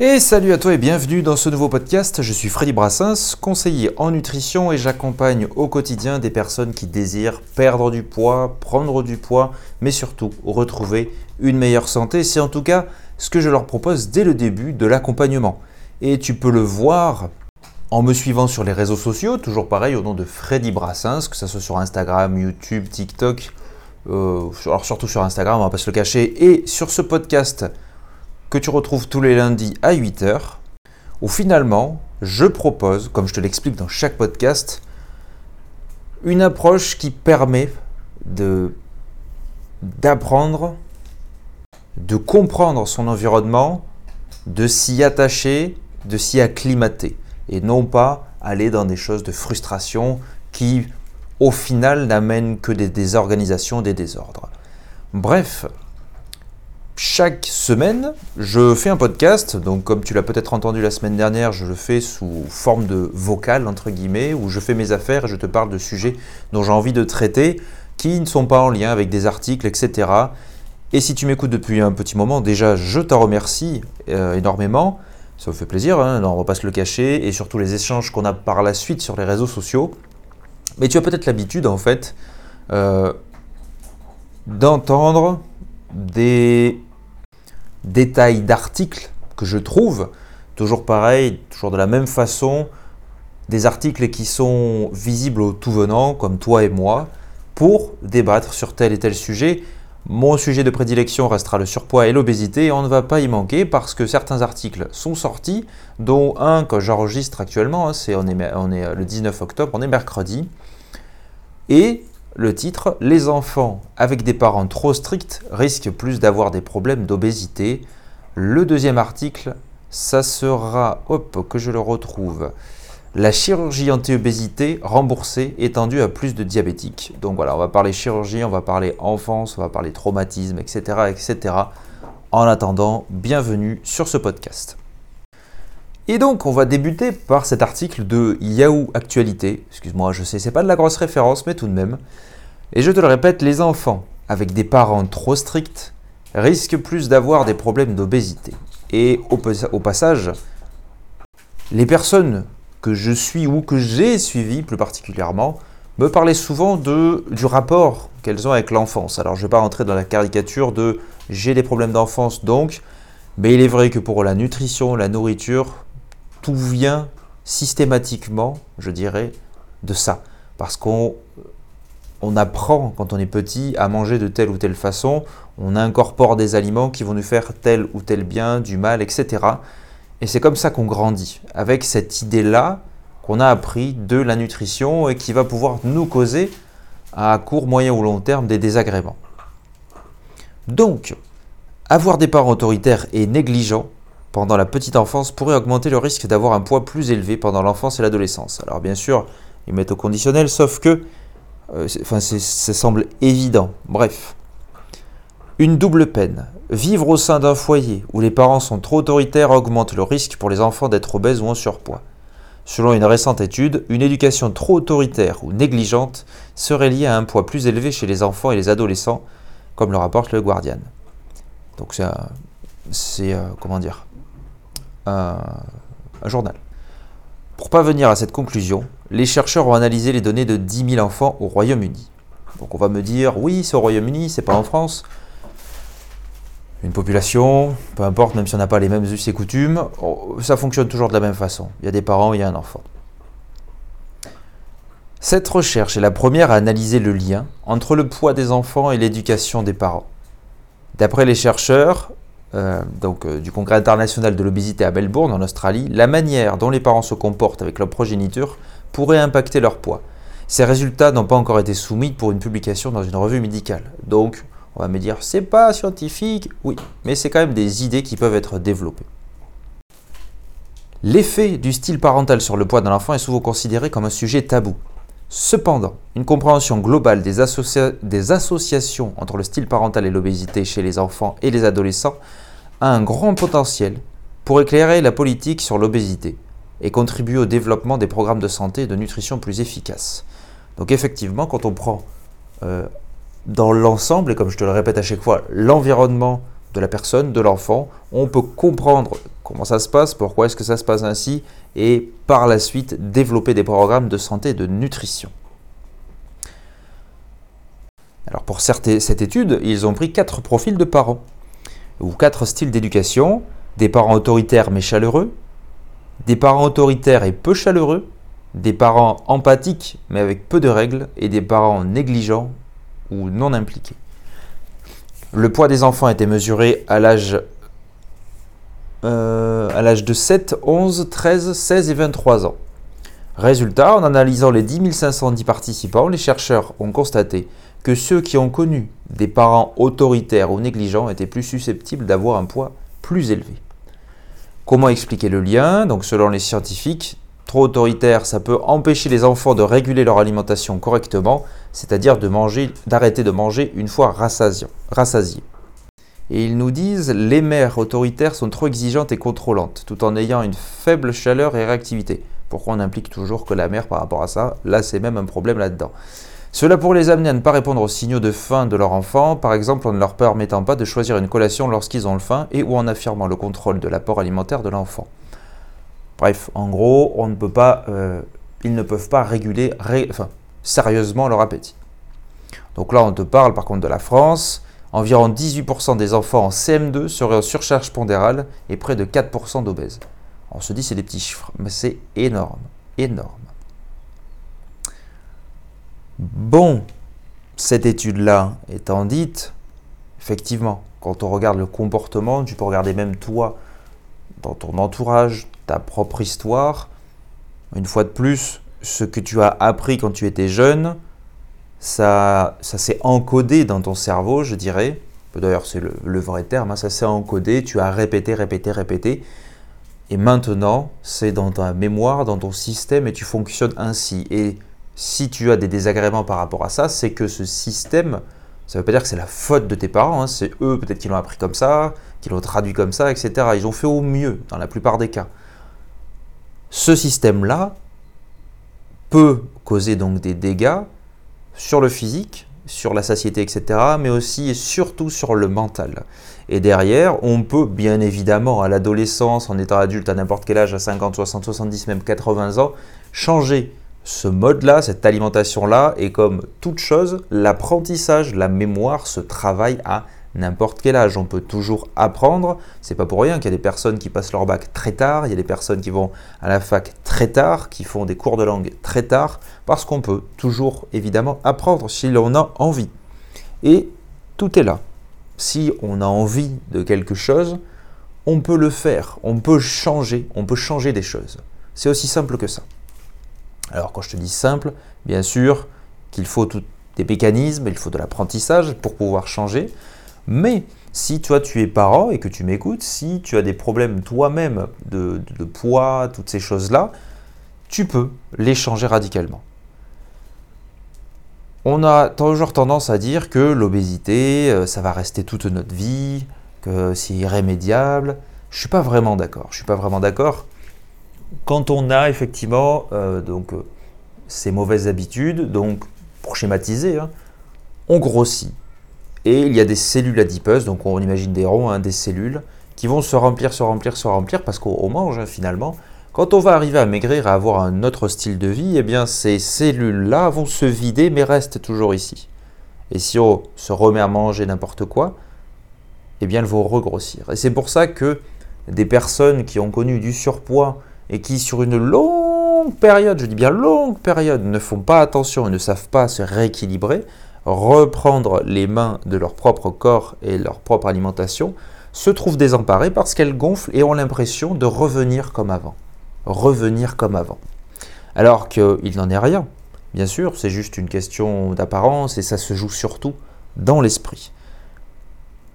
Et salut à toi et bienvenue dans ce nouveau podcast. Je suis Freddy Brassens, conseiller en nutrition et j'accompagne au quotidien des personnes qui désirent perdre du poids, prendre du poids, mais surtout retrouver une meilleure santé. C'est en tout cas ce que je leur propose dès le début de l'accompagnement. Et tu peux le voir en me suivant sur les réseaux sociaux, toujours pareil au nom de Freddy Brassens, que ce soit sur Instagram, YouTube, TikTok, euh, alors surtout sur Instagram, on va pas se le cacher, et sur ce podcast que tu retrouves tous les lundis à 8h, où finalement, je propose, comme je te l'explique dans chaque podcast, une approche qui permet de d'apprendre, de comprendre son environnement, de s'y attacher, de s'y acclimater, et non pas aller dans des choses de frustration qui, au final, n'amènent que des désorganisations, des désordres. Bref, chaque semaine, je fais un podcast. Donc, comme tu l'as peut-être entendu la semaine dernière, je le fais sous forme de vocal, entre guillemets, où je fais mes affaires et je te parle de sujets dont j'ai envie de traiter, qui ne sont pas en lien avec des articles, etc. Et si tu m'écoutes depuis un petit moment, déjà, je t'en remercie euh, énormément. Ça me fait plaisir, hein, on ne va pas se le cacher, et surtout les échanges qu'on a par la suite sur les réseaux sociaux. Mais tu as peut-être l'habitude, en fait, euh, d'entendre des détails d'articles que je trouve, toujours pareil, toujours de la même façon, des articles qui sont visibles au tout venant, comme toi et moi, pour débattre sur tel et tel sujet. Mon sujet de prédilection restera le surpoids et l'obésité et on ne va pas y manquer parce que certains articles sont sortis, dont un que j'enregistre actuellement, hein, c'est on, est, on est le 19 octobre, on est mercredi, et le titre Les enfants avec des parents trop stricts risquent plus d'avoir des problèmes d'obésité. Le deuxième article, ça sera, hop, que je le retrouve. La chirurgie anti-obésité remboursée étendue à plus de diabétiques. Donc voilà, on va parler chirurgie, on va parler enfance, on va parler traumatisme, etc. etc. En attendant, bienvenue sur ce podcast. Et donc, on va débuter par cet article de Yahoo Actualité. Excuse-moi, je sais, c'est pas de la grosse référence, mais tout de même. Et je te le répète, les enfants avec des parents trop stricts risquent plus d'avoir des problèmes d'obésité. Et au, passage, les personnes que je suis ou que j'ai suivies plus particulièrement me parlaient souvent du rapport qu'elles ont avec l'enfance. Alors je ne vais pas rentrer dans la caricature de j'ai des problèmes d'enfance donc, mais il est vrai que pour la nutrition, la nourriture, tout vient systématiquement, je dirais, de ça. Parce qu'on on apprend quand on est petit à manger de telle ou telle façon, on incorpore des aliments qui vont nous faire tel ou tel bien, du mal, etc. Et c'est comme ça qu'on grandit, avec cette idée-là qu'on a appris de la nutrition et qui va pouvoir nous causer à court, moyen ou long terme des désagréments. Donc, avoir des parents autoritaires et négligents pendant la petite enfance pourrait augmenter le risque d'avoir un poids plus élevé pendant l'enfance et l'adolescence. Alors bien sûr, ils mettent au conditionnel, sauf que euh, enfin, ça semble évident. Bref. Une double peine. Vivre au sein d'un foyer où les parents sont trop autoritaires augmente le risque pour les enfants d'être obèses ou en surpoids. Selon une récente étude, une éducation trop autoritaire ou négligente serait liée à un poids plus élevé chez les enfants et les adolescents, comme le rapporte le Guardian. Donc c'est, euh, comment dire, un, journal. Pour parvenir à cette conclusion, les chercheurs ont analysé les données de 10 000 enfants au Royaume-Uni. Donc on va me dire, oui, c'est au Royaume-Uni, c'est pas en France. Une population, peu importe, même si on n'a pas les mêmes us et coutumes, oh, ça fonctionne toujours de la même façon. Il y a des parents, il y a un enfant. Cette recherche est la première à analyser le lien entre le poids des enfants et l'éducation des parents. D'après les chercheurs, euh, donc, euh, du Congrès international de l'obésité à Melbourne, en Australie, la manière dont les parents se comportent avec leur progéniture pourrait impacter leur poids. Ces résultats n'ont pas encore été soumis pour une publication dans une revue médicale. Donc, on va me dire, c'est pas scientifique, oui, mais c'est quand même des idées qui peuvent être développées. L'effet du style parental sur le poids d'un enfant est souvent considéré comme un sujet tabou. Cependant, une compréhension globale des, des, associations entre le style parental et l'obésité chez les enfants et les adolescents a un grand potentiel pour éclairer la politique sur l'obésité et contribuer au développement des programmes de santé et de nutrition plus efficaces. Donc effectivement, quand on prend euh, dans l'ensemble, et comme je te le répète à chaque fois, l'environnement de la personne, de l'enfant, on peut comprendre comment ça se passe, pourquoi est-ce que ça se passe ainsi, et par la suite développer des programmes de santé et de nutrition. Alors pour cette étude, ils ont pris quatre profils de parents, ou quatre styles d'éducation, des parents autoritaires mais chaleureux, des parents autoritaires et peu chaleureux, des parents empathiques mais avec peu de règles, et des parents négligents ou non impliqués. Le poids des enfants était mesuré à l'âge euh, à l'âge de 7, 11, 13, 16 et 23 ans. Résultat, en analysant les 10 510 participants, les chercheurs ont constaté que ceux qui ont connu des parents autoritaires ou négligents étaient plus susceptibles d'avoir un poids plus élevé. Comment expliquer le lien? Donc selon les scientifiques, trop autoritaire, ça peut empêcher les enfants de réguler leur alimentation correctement, c'est-à-dire d'arrêter de manger une fois rassasiés. Et ils nous disent les mères autoritaires sont trop exigeantes et contrôlantes, tout en ayant une faible chaleur et réactivité. Pourquoi on implique toujours que la mère par rapport à ça? Là, c'est même un problème là-dedans. Cela pourrait les amener à ne pas répondre aux signaux de faim de leur enfant, par exemple en ne leur permettant pas de choisir une collation lorsqu'ils ont le faim et ou en affirmant le contrôle de l'apport alimentaire de l'enfant. Bref, en gros, on ne peut pas, euh, ils ne peuvent pas réguler sérieusement leur appétit. Donc là, on te parle par contre de la France. Environ 18% des enfants en CM2 seraient en surcharge pondérale et près de 4% d'obèses. On se dit c'est des petits chiffres, mais c'est énorme, énorme. Bon, cette étude-là étant dite, effectivement, quand on regarde le comportement, tu peux regarder même toi, dans ton entourage, ta propre histoire. Une fois de plus, ce que tu as appris quand tu étais jeune, ça, ça s'est encodé dans ton cerveau, je dirais. D'ailleurs, c'est le, vrai terme, hein, ça s'est encodé, tu as répété, répété, répété. Et maintenant, c'est dans ta mémoire, dans ton système, et tu fonctionnes ainsi. Et si tu as des désagréments par rapport à ça, c'est que ce système, ça ne veut pas dire que c'est la faute de tes parents, hein, c'est eux peut-être qui l'ont appris comme ça, qui l'ont traduit comme ça, etc. Ils ont fait au mieux dans la plupart des cas. Ce système-là peut causer donc des dégâts sur le physique, sur la satiété, etc., mais aussi et surtout sur le mental. Et derrière, on peut bien évidemment, à l'adolescence, en étant adulte, à n'importe quel âge, à 50, 60, 70, même 80 ans, changer ce mode-là, cette alimentation-là, et comme toute chose, l'apprentissage, la mémoire se travaille à n'importe quel âge. On peut toujours apprendre. C'est pas pour rien qu'il y a des personnes qui passent leur bac très tard, il y a des personnes qui vont à la fac très tard, qui font des cours de langue très tard, parce qu'on peut toujours évidemment apprendre si l'on a envie. Et tout est là. Si on a envie de quelque chose, on peut le faire, on peut changer, on peut changer des choses. C'est aussi simple que ça. Alors quand je te dis simple, bien sûr qu'il faut des mécanismes, il faut de l'apprentissage pour pouvoir changer, mais si toi tu es parent et que tu m'écoutes, si tu as des problèmes toi-même de, poids, toutes ces choses-là, tu peux les changer radicalement. On a toujours tendance à dire que l'obésité, euh, ça va rester toute notre vie, que c'est irrémédiable. Je ne suis pas vraiment d'accord. Je suis pas vraiment d'accord. Quand on a effectivement euh, donc, euh, ces mauvaises habitudes, donc pour schématiser, hein, on grossit, et il y a des cellules adipeuses, donc on imagine des ronds, hein, des cellules, qui vont se remplir, se remplir, se remplir, parce qu'on mange hein, finalement. Quand on va arriver à maigrir, à avoir un autre style de vie, eh bien ces cellules-là vont se vider, mais restent toujours ici. Et si on se remet à manger n'importe quoi, eh bien elles vont regrossir. Et c'est pour ça que des personnes qui ont connu du surpoids et qui sur une longue période, je dis bien longue période, ne font pas attention et ne savent pas se rééquilibrer, reprendre les mains de leur propre corps et leur propre alimentation, se trouvent désemparées parce qu'elles gonflent et ont l'impression de revenir comme avant. Revenir comme avant. Alors qu'il n'en est rien. Bien sûr, c'est juste une question d'apparence et ça se joue surtout dans l'esprit.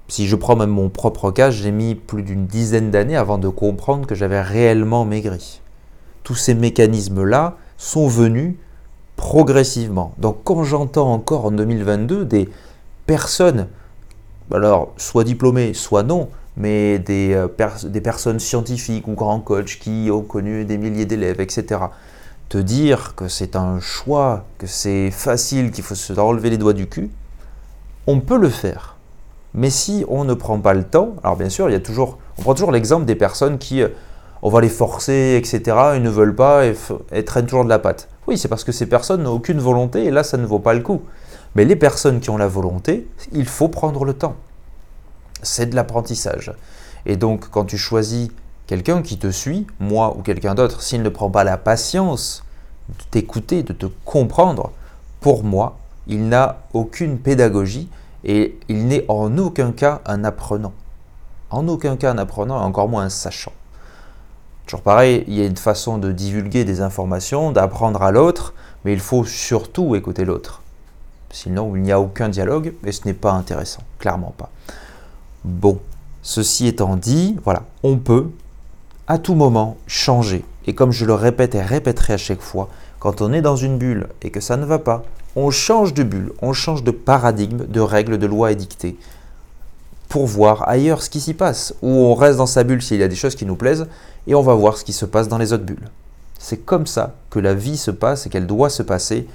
Si je prends même mon propre cas, j'ai mis plus d'une dizaine d'années avant de comprendre que j'avais réellement maigri. Tous ces mécanismes-là sont venus progressivement. Donc quand j'entends encore en 2022 des personnes, alors soit diplômées, soit non, mais des, euh, des personnes scientifiques ou grands coachs qui ont connu des milliers d'élèves, etc., te dire que c'est un choix, que c'est facile, qu'il faut se enlever les doigts du cul, on peut le faire. Mais si on ne prend pas le temps, alors bien sûr, il y a toujours, On prend toujours l'exemple des personnes qui, euh, on va les forcer, etc., ils ne veulent pas et, et traînent toujours de la patte. Oui, c'est parce que ces personnes n'ont aucune volonté et là, ça ne vaut pas le coup. Mais les personnes qui ont la volonté, il faut prendre le temps. C'est de l'apprentissage. Et donc, quand tu choisis quelqu'un qui te suit, moi ou quelqu'un d'autre, s'il ne prend pas la patience de t'écouter, de te comprendre, pour moi, il n'a aucune pédagogie et il n'est en aucun cas un apprenant. En aucun cas un apprenant et encore moins un sachant. Toujours pareil, il y a une façon de divulguer des informations, d'apprendre à l'autre, mais il faut surtout écouter l'autre. Sinon, il n'y a aucun dialogue et ce n'est pas intéressant, clairement pas. Bon, ceci étant dit, voilà, on peut à tout moment changer. Et comme je le répète et répéterai à chaque fois, quand on est dans une bulle et que ça ne va pas, on change de bulle, on change de paradigme, de règles, de lois édictées pour voir ailleurs ce qui s'y passe. Ou on reste dans sa bulle s'il y a des choses qui nous plaisent et on va voir ce qui se passe dans les autres bulles. C'est comme ça que la vie se passe et qu'elle doit se passer,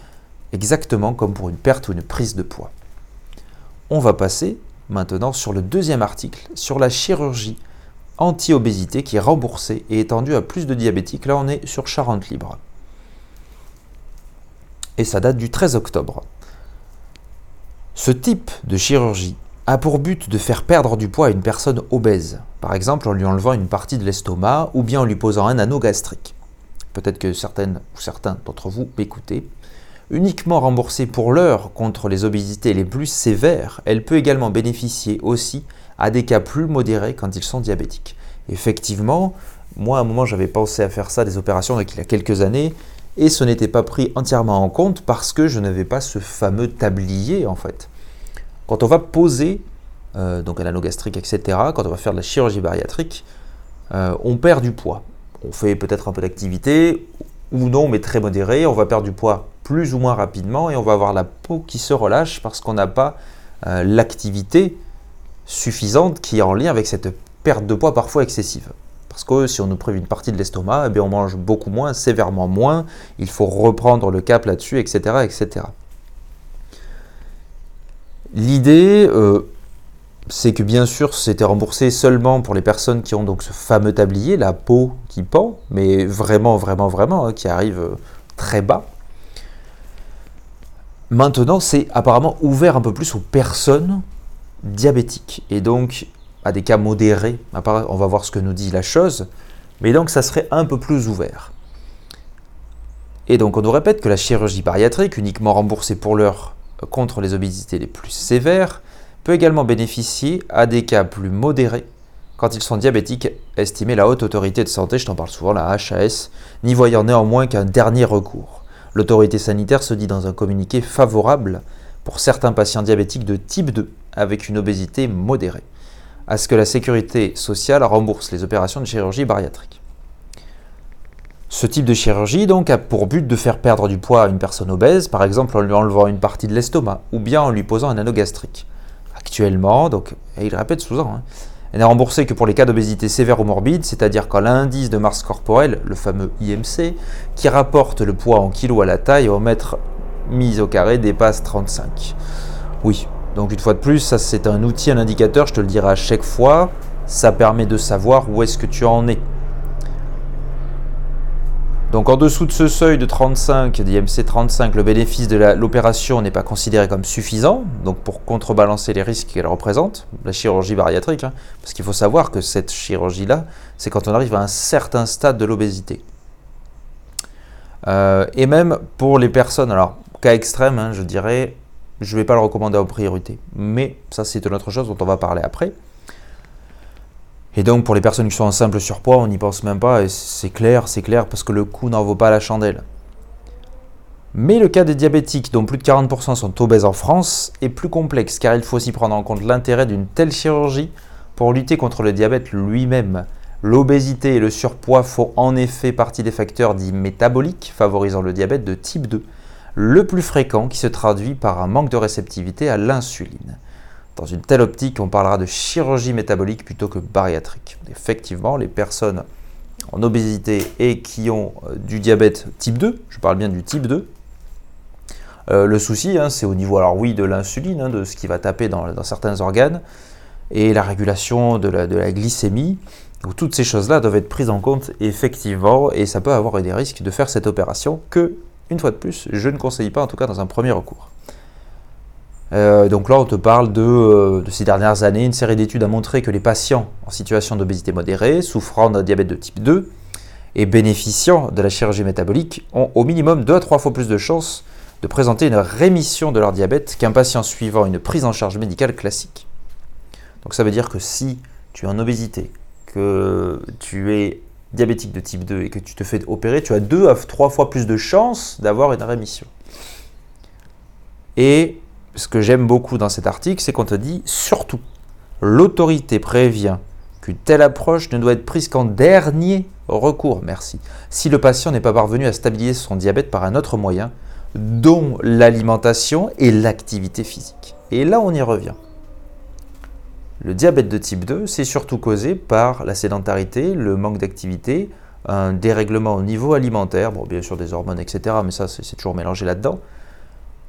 exactement comme pour une perte ou une prise de poids. On va passer maintenant sur le deuxième article, sur la chirurgie anti-obésité qui est remboursée et étendue à plus de diabétiques. Là, on est sur Charente Libre et ça date du 13 octobre. Ce type de chirurgie a pour but de faire perdre du poids à une personne obèse, par exemple en lui enlevant une partie de l'estomac ou bien en lui posant un anneau gastrique. Peut-être que certaines ou certains d'entre vous m'écoutez. Uniquement remboursée pour l'heure contre les obésités les plus sévères, elle peut également bénéficier aussi à des cas plus modérés quand ils sont diabétiques. Effectivement, moi à un moment j'avais pensé à faire ça, des opérations il y a quelques années, et ce n'était pas pris entièrement en compte parce que je n'avais pas ce fameux tablier en fait. Quand on va poser euh, donc un anneau gastrique, etc., quand on va faire de la chirurgie bariatrique, euh, on perd du poids. On fait peut-être un peu d'activité ou non, mais très modéré. On va perdre du poids plus ou moins rapidement et on va avoir la peau qui se relâche parce qu'on n'a pas euh, l'activité suffisante qui est en lien avec cette perte de poids parfois excessive. Parce que si on nous prive une partie de l'estomac, eh on mange beaucoup moins, sévèrement moins. Il faut reprendre le cap là-dessus, etc., etc. L'idée, euh, c'est que bien sûr, c'était remboursé seulement pour les personnes qui ont donc ce fameux tablier, la peau qui pend, mais vraiment, vraiment, vraiment, hein, qui arrive euh, très bas. Maintenant, c'est apparemment ouvert un peu plus aux personnes diabétiques. Et donc, à des cas modérés. On va voir ce que nous dit la chose. Mais donc, ça serait un peu plus ouvert. Et donc, on nous répète que la chirurgie bariatrique, uniquement remboursée pour l'heure contre les obésités les plus sévères, peut également bénéficier à des cas plus modérés quand ils sont diabétiques, estimait la haute autorité de santé, je t'en parle souvent, la HAS, n'y voyant néanmoins qu'un dernier recours. L'autorité sanitaire se dit dans un communiqué favorable pour certains patients diabétiques de type 2 avec une obésité modérée à ce que la sécurité sociale rembourse les opérations de chirurgie bariatrique. Ce type de chirurgie donc a pour but de faire perdre du poids à une personne obèse, par exemple en lui enlevant une partie de l'estomac ou bien en lui posant un anneau gastrique. Actuellement, donc, et il répète souvent, hein, elle n'est remboursée que pour les cas d'obésité sévère ou morbide, c'est-à-dire quand l'indice de masse corporelle, le fameux IMC, qui rapporte le poids en kilos à la taille au mètre mis au carré dépasse 35. Oui, donc une fois de plus, ça c'est un outil, un indicateur, je te le dirai à chaque fois. Ça permet de savoir où est-ce que tu en es. Donc en dessous de ce seuil de 35, d'IMC 35, le bénéfice de l'opération n'est pas considéré comme suffisant, donc pour contrebalancer les risques qu'elle représente, la chirurgie bariatrique, hein. parce qu'il faut savoir que cette chirurgie-là, c'est quand on arrive à un certain stade de l'obésité. Euh, et même pour les personnes, alors cas extrême, hein, je dirais, je ne vais pas le recommander en priorité. Mais ça, c'est une autre chose dont on va parler après. Et donc, pour les personnes qui sont en simple surpoids, on n'y pense même pas. Et c'est clair, c'est clair, parce que le coût n'en vaut pas la chandelle. Mais le cas des diabétiques, dont plus de 40% sont obèses en France, est plus complexe, car il faut aussi prendre en compte l'intérêt d'une telle chirurgie pour lutter contre le diabète lui-même. L'obésité et le surpoids font en effet partie des facteurs dits métaboliques favorisant le diabète de type 2 le plus fréquent qui se traduit par un manque de réceptivité à l'insuline. Dans une telle optique, on parlera de chirurgie métabolique plutôt que bariatrique. Effectivement, les personnes en obésité et qui ont euh, du diabète type 2, je parle bien du type 2, euh, le souci, hein, c'est au niveau, alors oui, de l'insuline, hein, de ce qui va taper dans, certains organes, et la régulation de la, glycémie. toutes ces choses-là doivent être prises en compte effectivement et ça peut avoir des risques de faire cette opération que, une fois de plus, je ne conseille pas en tout cas dans un premier recours. Euh, donc là, on te parle de, de, ces dernières années. Une série d'études a montré que les patients en situation d'obésité modérée, souffrant d'un diabète de type 2 et bénéficiant de la chirurgie métabolique, ont au minimum 2 à 3 fois plus de chances de présenter une rémission de leur diabète qu'un patient suivant une prise en charge médicale classique. Donc ça veut dire que si tu es en obésité, que tu es diabétique de type 2 et que tu te fais opérer, tu as 2 à 3 fois plus de chances d'avoir une rémission. Et ce que j'aime beaucoup dans cet article, c'est qu'on te dit surtout, l'autorité prévient qu'une telle approche ne doit être prise qu'en dernier recours, merci, si le patient n'est pas parvenu à stabiliser son diabète par un autre moyen, dont l'alimentation et l'activité physique. Et là, on y revient. Le diabète de type 2, c'est surtout causé par la sédentarité, le manque d'activité, un dérèglement au niveau alimentaire, bon, bien sûr des hormones, etc., mais ça, c'est toujours mélangé là-dedans.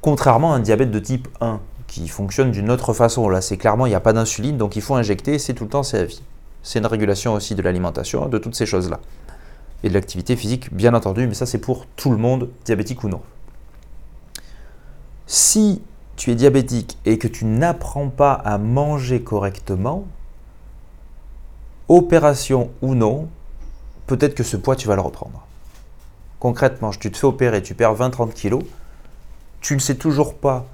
Contrairement à un diabète de type 1, qui fonctionne d'une autre façon. Là, c'est clairement, il n'y a pas d'insuline, donc il faut injecter, c'est tout le temps, c'est à vie. C'est une régulation aussi de l'alimentation, de toutes ces choses-là. Et de l'activité physique, bien entendu, mais ça, c'est pour tout le monde, diabétique ou non. Si tu es diabétique et que tu n'apprends pas à manger correctement, opération ou non, peut-être que ce poids, tu vas le reprendre. Concrètement, tu te fais opérer, tu perds 20-30 kilos, tu ne sais toujours pas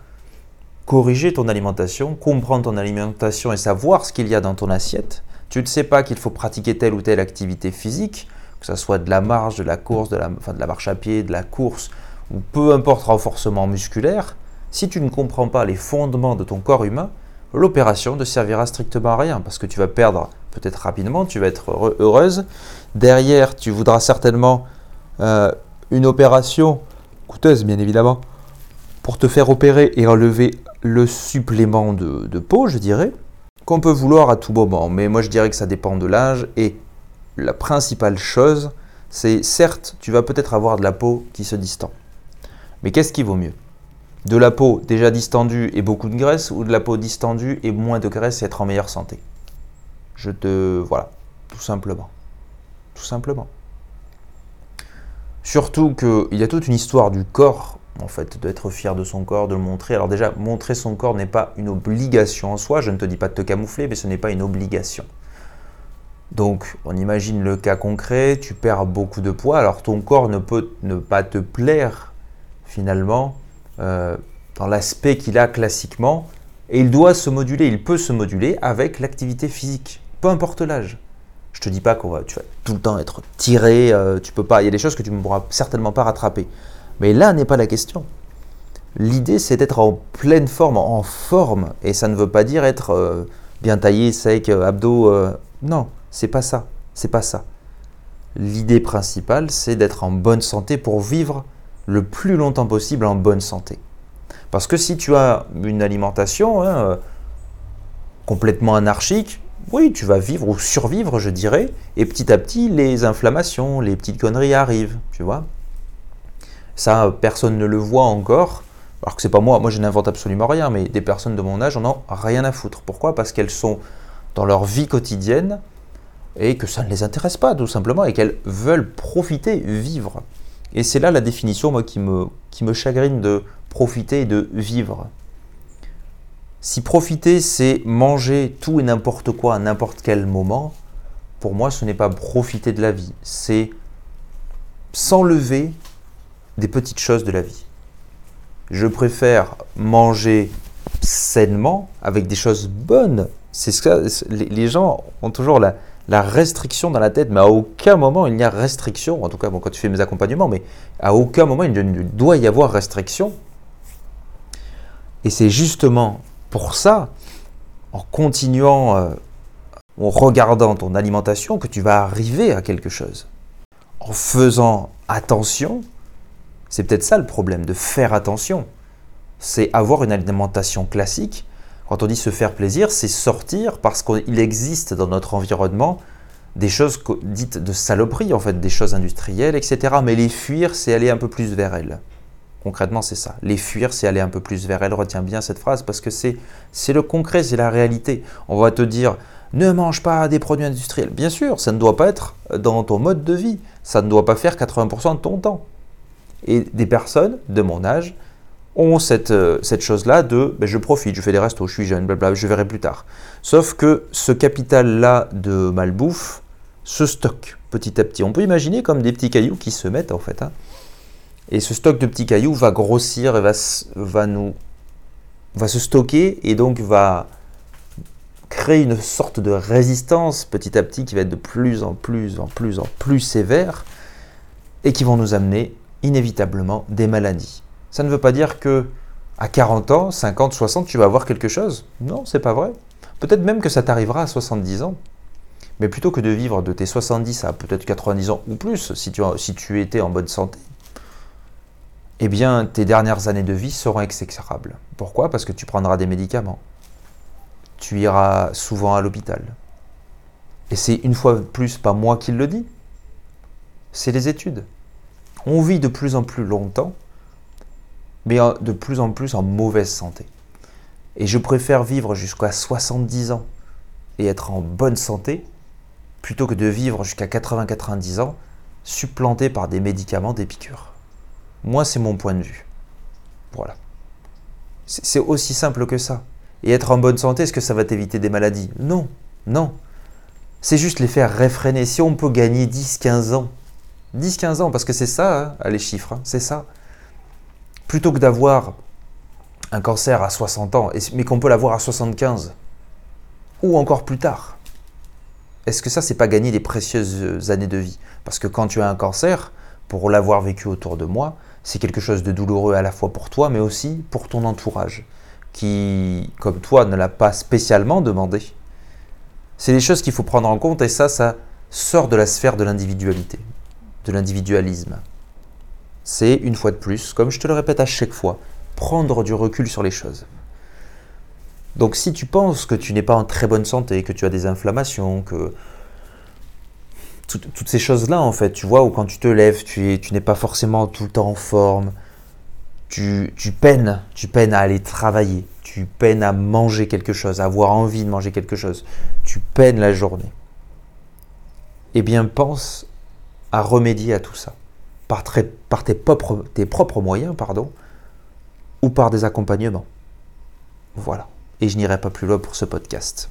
corriger ton alimentation, comprendre ton alimentation et savoir ce qu'il y a dans ton assiette, tu ne sais pas qu'il faut pratiquer telle ou telle activité physique, que ce soit de la marche, de la course, de la, de la marche à pied, de la course, ou peu importe renforcement musculaire, si tu ne comprends pas les fondements de ton corps humain, l'opération ne servira strictement à rien parce que tu vas perdre peut-être rapidement, tu vas être heureuse. Derrière, tu voudras certainement euh, une opération coûteuse, bien évidemment, pour te faire opérer et enlever le supplément de, de peau, je dirais, qu'on peut vouloir à tout moment. Mais moi, je dirais que ça dépend de l'âge. Et la principale chose, c'est certes, tu vas peut-être avoir de la peau qui se distend. Mais qu'est-ce qui vaut mieux? De la peau déjà distendue et beaucoup de graisse ou de la peau distendue et moins de graisse et être en meilleure santé? Je te... Voilà, tout simplement. Tout simplement. Surtout qu'il y a toute une histoire du corps, en fait, d'être fier de son corps, de le montrer. Alors déjà, montrer son corps n'est pas une obligation en soi, je ne te dis pas de te camoufler, mais ce n'est pas une obligation. Donc, on imagine le cas concret, tu perds beaucoup de poids, alors ton corps ne peut ne pas te plaire finalement euh, dans l'aspect qu'il a classiquement, et il doit se moduler, il peut se moduler avec l'activité physique, peu importe l'âge. Je te dis pas va, tu vas tout le temps être tiré, euh, tu peux pas, il y a des choses que tu ne pourras certainement pas rattraper. Mais là n'est pas la question. L'idée c'est d'être en pleine forme, en forme, et ça ne veut pas dire être euh, bien taillé, sec, abdos. non, c'est pas ça, c'est pas ça. L'idée principale c'est d'être en bonne santé pour vivre le plus longtemps possible en bonne santé. Parce que si tu as une alimentation hein, euh, complètement anarchique, oui, tu vas vivre ou survivre, je dirais, et petit à petit, les inflammations, les petites conneries arrivent, tu vois. Ça, personne ne le voit encore, alors que c'est pas moi, moi je n'invente absolument rien, mais des personnes de mon âge en ont rien à foutre. Pourquoi? Parce qu'elles sont dans leur vie quotidienne et que ça ne les intéresse pas, tout simplement, et qu'elles veulent profiter, vivre. Et c'est là la définition, moi, qui me, qui me chagrine de profiter et de vivre. Si profiter, c'est manger tout et n'importe quoi à n'importe quel moment, pour moi, ce n'est pas profiter de la vie, c'est s'enlever des petites choses de la vie. Je préfère manger sainement avec des choses bonnes. C'est ce les gens ont toujours la, la restriction dans la tête, mais à aucun moment il n'y a restriction, en tout cas quand tu fais mes accompagnements, mais à aucun moment il ne doit y avoir restriction. Et c'est justement pour ça, en continuant, euh, en regardant ton alimentation, que tu vas arriver à quelque chose. En faisant attention, c'est peut-être ça le problème, de faire attention. C'est avoir une alimentation classique quand on dit se faire plaisir, c'est sortir parce qu'il existe dans notre environnement des choses dites de saloperie, en fait, des choses industrielles, etc. Mais les fuir, c'est aller un peu plus vers elles. Concrètement, c'est ça. Les fuir, c'est aller un peu plus vers elle. Retiens bien cette phrase parce que c'est le concret, c'est la réalité. On va te dire, ne mange pas des produits industriels. Bien sûr, ça ne doit pas être dans ton mode de vie. Ça ne doit pas faire 80% de ton temps. Et des personnes de mon âge ont cette, euh, cette chose-là de ben, je profite, je fais des restos, je suis jeune, blabla, je verrai plus tard. Sauf que ce capital-là de malbouffe se stocke petit à petit. On peut imaginer comme des petits cailloux qui se mettent en fait. Hein. Et ce stock de petits cailloux va grossir et va, va, nous, va se stocker et donc va créer une sorte de résistance petit à petit qui va être de plus en plus en plus en plus sévère et qui vont nous amener inévitablement des maladies. Ça ne veut pas dire que à 40 ans, 50, 60, tu vas avoir quelque chose. Non, c'est pas vrai. Peut-être même que ça t'arrivera à 70 ans. Mais plutôt que de vivre de tes 70 à peut-être 90 ans ou plus, si tu, si tu étais en bonne santé, eh bien, tes dernières années de vie seront exécrables. Pourquoi? Parce que tu prendras des médicaments. Tu iras souvent à l'hôpital. Et c'est une fois de plus pas moi qui le dis, c'est les études. On vit de plus en plus longtemps, mais de plus en plus en mauvaise santé. Et je préfère vivre jusqu'à 70 ans et être en bonne santé plutôt que de vivre jusqu'à 80-90 ans supplanté par des médicaments, des piqûres. Moi, c'est mon point de vue. Voilà. C'est aussi simple que ça. Et être en bonne santé, est-ce que ça va t'éviter des maladies? Non, non. C'est juste les faire réfréner. Si on peut gagner 10-15 ans, 10-15 ans, parce que c'est ça, hein, les chiffres, hein, c'est ça. Plutôt que d'avoir un cancer à 60 ans, mais qu'on peut l'avoir à 75, ou encore plus tard. Est-ce que ça, c'est pas gagner des précieuses années de vie? Parce que quand tu as un cancer, pour l'avoir vécu autour de moi, c'est quelque chose de douloureux à la fois pour toi, mais aussi pour ton entourage, qui, comme toi, ne l'a pas spécialement demandé. C'est des choses qu'il faut prendre en compte, et ça, ça sort de la sphère de l'individualité, de l'individualisme. C'est, une fois de plus, comme je te le répète à chaque fois, prendre du recul sur les choses. Donc si tu penses que tu n'es pas en très bonne santé, que tu as des inflammations, que toutes ces choses-là, en fait, tu vois, où quand tu te lèves, tu, tu n'es pas forcément tout le temps en forme, tu, tu, peines, tu peines à aller travailler, tu peines à manger quelque chose, à avoir envie de manger quelque chose, tu peines la journée. Eh bien, pense à remédier à tout ça, par, tes, propres, moyens, pardon, ou par des accompagnements. Voilà. Et je n'irai pas plus loin pour ce podcast.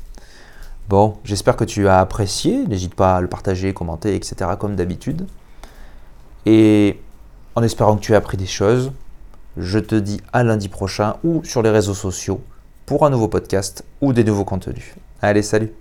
Bon, j'espère que tu as apprécié. N'hésite pas à le partager, commenter, etc. comme d'habitude. Et en espérant que tu aies appris des choses, je te dis à lundi prochain ou sur les réseaux sociaux pour un nouveau podcast ou des nouveaux contenus. Allez, salut